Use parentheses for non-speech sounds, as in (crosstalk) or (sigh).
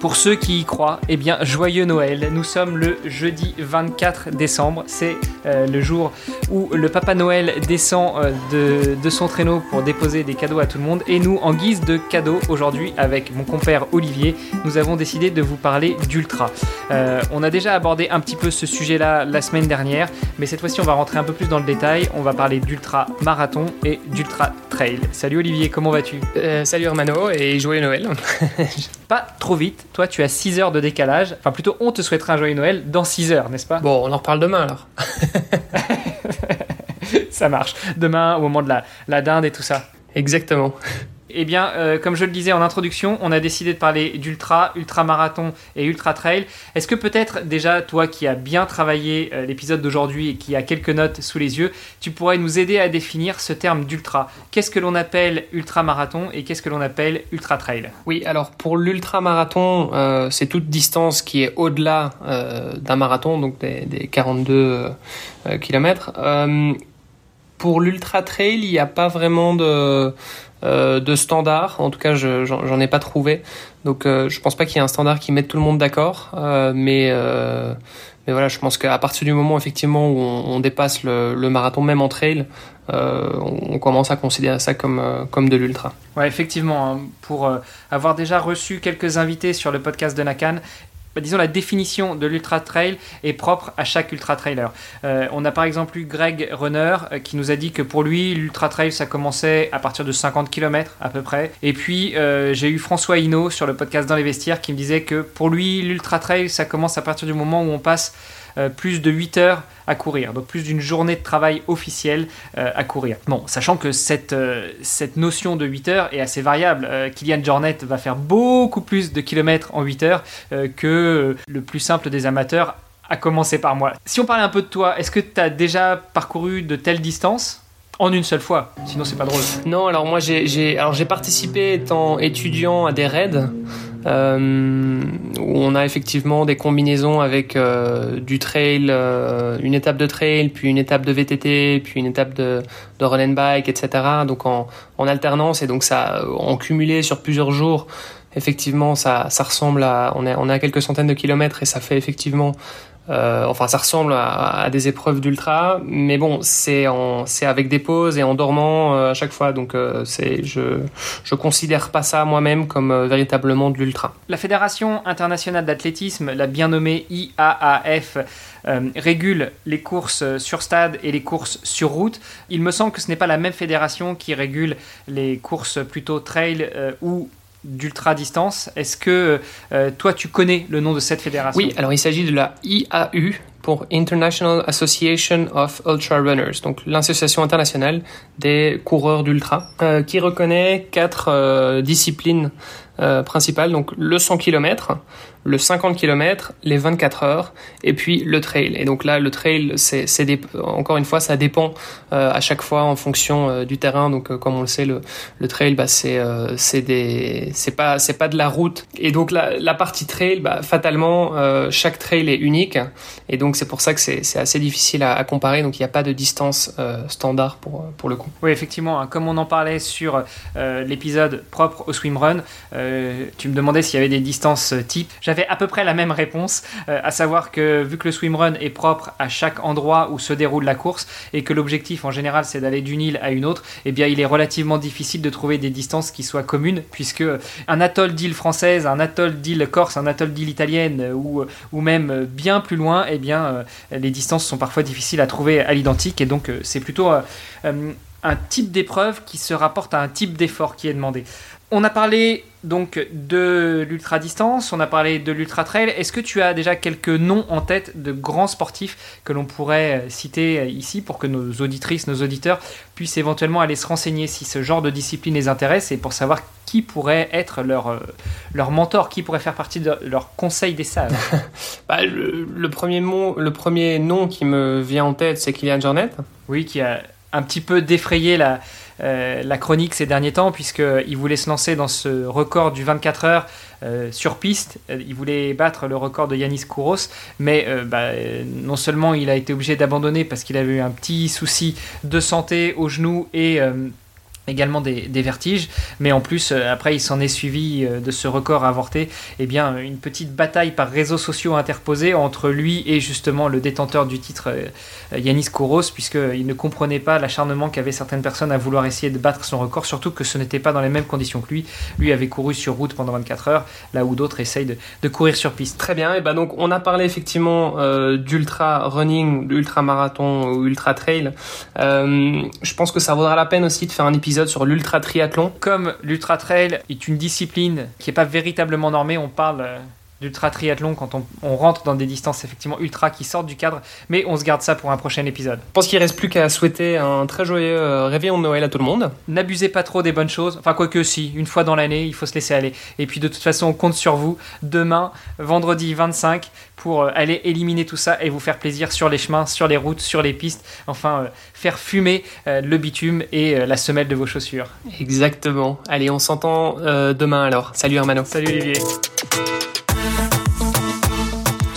pour ceux qui y croient, eh bien, joyeux Noël. Nous sommes le jeudi 24 décembre. C'est euh, le jour où le Papa Noël descend euh, de, son traîneau pour déposer des cadeaux à tout le monde. Et nous, en guise de cadeau, aujourd'hui, avec mon compère Olivier, nous avons décidé de vous parler d'ultra. Euh, on a déjà abordé un petit peu ce sujet-là la semaine dernière, mais cette fois-ci, on va rentrer un peu plus dans le détail. On va parler d'ultra marathon et d'ultra trail. Salut Olivier, comment vas-tu? Salut Hermano et joyeux Noël. Pas trop vite toi, tu as 6 heures de décalage. Enfin, plutôt, on te souhaitera un joyeux Noël dans 6 heures, n'est-ce pas? Bon, on en reparle demain alors. (laughs) ça marche. Demain, au moment de la, la dinde et tout ça. Exactement. Eh bien, euh, comme je le disais en introduction, on a décidé de parler d'ultra, ultra-marathon et ultra-trail. Est-ce que peut-être déjà, toi qui as bien travaillé euh, l'épisode d'aujourd'hui et qui a quelques notes sous les yeux, tu pourrais nous aider à définir ce terme d'ultra? Qu'est-ce que l'on appelle ultra-marathon et qu'est-ce que l'on appelle ultra-trail? Oui, alors pour l'ultra-marathon, euh, c'est toute distance qui est au-delà d'un marathon, donc des, des 42 km. Pour l'ultra-trail, il n'y a pas vraiment de euh, de standard. En tout cas, je j'en ai pas trouvé. Donc, euh, je pense pas qu'il y ait un standard qui mette tout le monde d'accord. Euh, mais mais voilà, je pense qu'à partir du moment effectivement où on, dépasse le, marathon, même en trail, on, commence à considérer ça comme, comme de l'ultra. Ouais, effectivement, hein. pour avoir déjà reçu quelques invités sur le podcast de Nakan, disons, la définition de l'ultra trail est propre à chaque ultra trailer. Euh, on a par exemple eu Greg Runner euh, qui nous a dit que pour lui, l'ultra trail ça commençait à partir de 50 km à peu près. Et puis euh, j'ai eu François Hinault sur le podcast Dans les vestiaires qui me disait que pour lui, l'ultra trail ça commence à partir du moment où on passe euh, plus de 8 heures à courir, donc plus d'une journée de travail officielle euh, à courir. Bon, sachant que cette, euh, cette notion de 8 heures est assez variable. Kylian Jornet va faire beaucoup plus de kilomètres en 8 heures que le plus simple des amateurs, à commencer par moi. Si on parlait un peu de toi, est-ce que tu as déjà parcouru de telles distances? En une seule fois, sinon c'est pas drôle. Non, alors moi j'ai participé étant étudiant à des raids euh, où on a effectivement des combinaisons avec euh, du trail, euh, une étape de trail, puis une étape de VTT, puis une étape de, de run and bike, etc. Donc en, en alternance et donc ça en cumulé sur plusieurs jours. Effectivement, ça, ça ressemble à on est on est à quelques centaines de kilomètres et ça fait effectivement euh, enfin, ça ressemble à, des épreuves d'ultra, mais bon, c'est c'est avec des pauses et en dormant euh, à chaque fois. Donc, euh, c'est, je, je considère pas ça moi-même comme véritablement de l'ultra. La Fédération internationale d'athlétisme, la bien nommée IAAF, régule les courses sur stade et les courses sur route. Il me semble que ce n'est pas la même fédération qui régule les courses plutôt trail ou d'ultra distance. Est-ce que euh, toi tu connais le nom de cette fédération? Oui, alors il s'agit de la IAU International Association of Ultra Runners, donc l'association internationale des coureurs d'ultra, euh, qui reconnaît quatre euh, disciplines principales, donc le 100 km, le 50 km, les 24 heures, et puis le trail. Et donc là, le trail, c'est, encore une fois, ça dépend euh, à chaque fois en fonction euh, du terrain. Donc, euh, comme on le sait, le, le trail, bah, c'est, c'est pas, c'est pas de la route. Et donc la, la partie trail, bah, fatalement, chaque trail est unique. Et donc c'est pour ça que c'est, assez difficile à, comparer. Donc il n'y a pas de distance standard pour, pour le coup. Oui, effectivement. Hein, comme on en parlait sur l'épisode propre au swimrun, tu me demandais s'il y avait des distances types j'avais à peu près la même réponse, euh, à savoir que vu que le swimrun est propre à chaque endroit où se déroule la course et que l'objectif en général c'est d'aller d'une île à une autre, eh bien il est relativement difficile de trouver des distances qui soient communes puisque un atoll d'île française, un atoll d'île corse, un atoll d'île italienne ou, ou même bien plus loin, eh bien euh, les distances sont parfois difficiles à trouver à l'identique et donc euh, c'est plutôt un type d'épreuve qui se rapporte à un type d'effort qui est demandé. On a parlé donc de l'ultra distance, on a parlé de l'ultra trail. Est-ce que tu as déjà quelques noms en tête de grands sportifs que l'on pourrait citer ici pour que nos auditrices, nos auditeurs puissent éventuellement aller se renseigner si ce genre de discipline les intéresse et pour savoir qui pourrait être leur, euh, leur mentor, qui pourrait faire partie de leur conseil des sages (laughs) bah, le, premier mot, le premier nom qui me vient en tête, c'est Kylian Jornet. Oui, qui a un petit peu défrayé la, euh, chronique ces derniers temps, puisqu'il voulait se lancer dans ce record du 24 heures euh, sur piste. Il voulait battre le record de Yanis Kouros, mais bah, non seulement il a été obligé d'abandonner parce qu'il avait eu un petit souci de santé au genou et également des, vertiges, mais en plus, euh, après, il s'en est suivi euh, de ce record avorté, eh bien, une petite bataille par réseaux sociaux interposés entre lui et justement le détenteur du titre, euh, Yanis Kouros, puisqu'il ne comprenait pas l'acharnement qu'avaient certaines personnes à vouloir essayer de battre son record, surtout que ce n'était pas dans les mêmes conditions que lui. Lui avait couru sur route pendant 24 heures, là où d'autres essayent de, courir sur piste. Très bien, et ben donc on a parlé effectivement d'ultra running, d'ultra marathon ou ultra trail. je pense que ça vaudra la peine aussi de faire un épisode sur l'ultra triathlon. Comme l'ultra trail est une discipline qui n'est pas véritablement normée, on parle euh, d'ultra triathlon quand on, rentre dans des distances effectivement ultra qui sortent du cadre, mais on se garde ça pour un prochain épisode. Je pense qu'il reste plus qu'à souhaiter un très joyeux euh, réveillon de Noël à tout le monde. N'abusez pas trop des bonnes choses, enfin quoique si, une fois dans l'année, il faut se laisser aller. Et puis de toute façon, on compte sur vous demain, vendredi 25, pour euh, aller éliminer tout ça et vous faire plaisir sur les chemins, sur les routes, sur les pistes, enfin euh, faire fumer le bitume et la semelle de vos chaussures. Exactement. Allez, on s'entend demain alors. Salut Hermano. Salut Olivier.